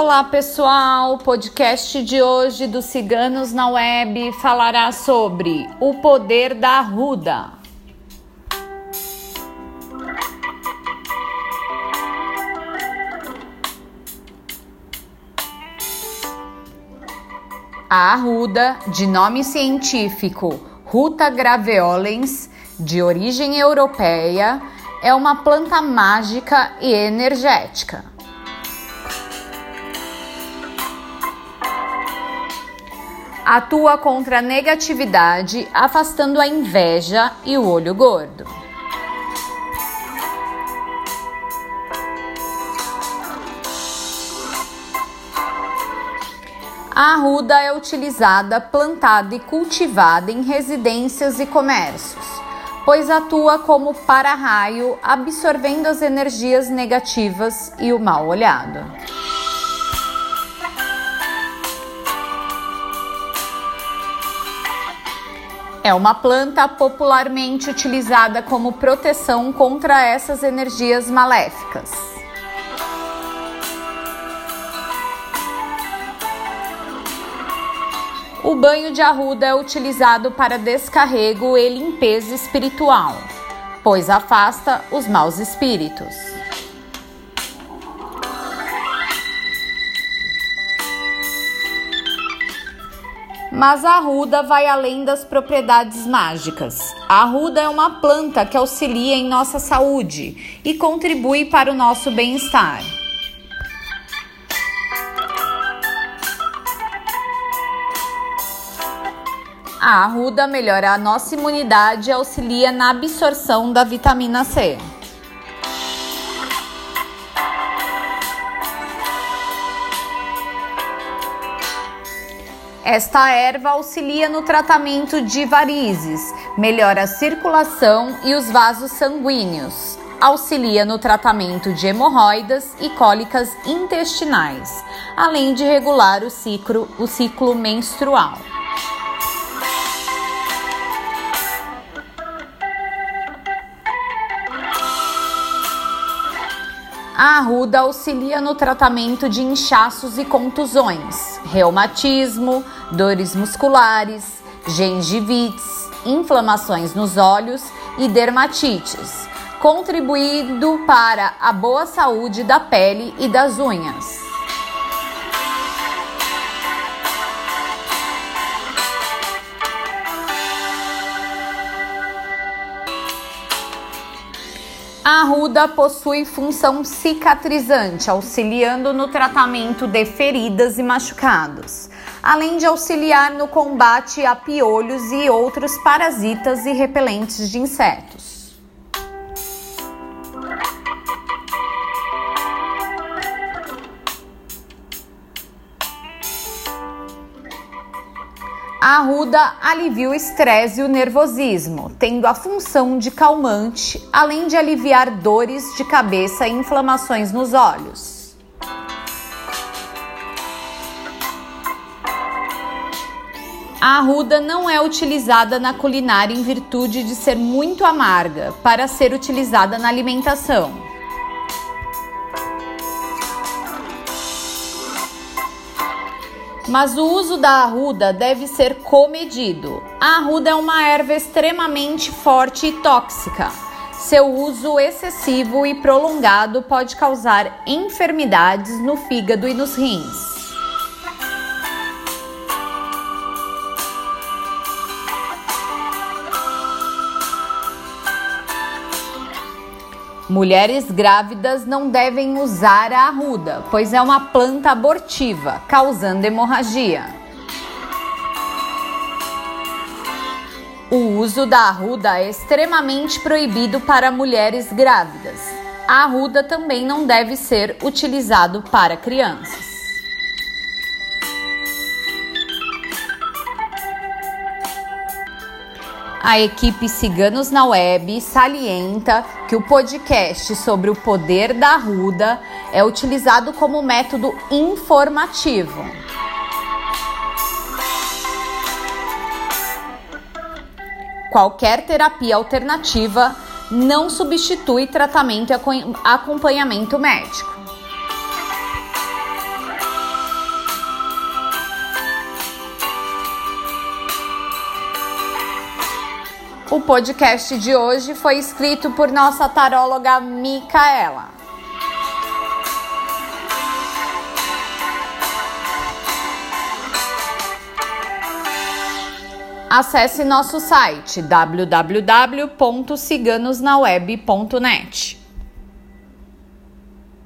Olá pessoal, o podcast de hoje dos Ciganos na Web falará sobre o poder da arruda. A arruda, de nome científico Ruta graveolens, de origem europeia, é uma planta mágica e energética. Atua contra a negatividade, afastando a inveja e o olho gordo. A arruda é utilizada, plantada e cultivada em residências e comércios, pois atua como para-raio, absorvendo as energias negativas e o mal olhado. É uma planta popularmente utilizada como proteção contra essas energias maléficas. O banho de arruda é utilizado para descarrego e limpeza espiritual, pois afasta os maus espíritos. Mas a arruda vai além das propriedades mágicas. A arruda é uma planta que auxilia em nossa saúde e contribui para o nosso bem-estar. A arruda melhora a nossa imunidade e auxilia na absorção da vitamina C. Esta erva auxilia no tratamento de varizes, melhora a circulação e os vasos sanguíneos, auxilia no tratamento de hemorroidas e cólicas intestinais, além de regular o ciclo, o ciclo menstrual. A arruda auxilia no tratamento de inchaços e contusões, reumatismo, dores musculares, gengivites, inflamações nos olhos e dermatites, contribuindo para a boa saúde da pele e das unhas. A arruda possui função cicatrizante, auxiliando no tratamento de feridas e machucados, além de auxiliar no combate a piolhos e outros parasitas e repelentes de insetos. A arruda alivia o estresse e o nervosismo, tendo a função de calmante, além de aliviar dores de cabeça e inflamações nos olhos. A arruda não é utilizada na culinária em virtude de ser muito amarga para ser utilizada na alimentação. Mas o uso da arruda deve ser comedido. A arruda é uma erva extremamente forte e tóxica. Seu uso excessivo e prolongado pode causar enfermidades no fígado e nos rins. Mulheres grávidas não devem usar a arruda, pois é uma planta abortiva, causando hemorragia. O uso da arruda é extremamente proibido para mulheres grávidas. A arruda também não deve ser utilizado para crianças. A equipe Ciganos na Web salienta que o podcast sobre o poder da arruda é utilizado como método informativo. Qualquer terapia alternativa não substitui tratamento e acompanhamento médico. O podcast de hoje foi escrito por nossa taróloga Micaela. Acesse nosso site www.ciganosnaweb.net.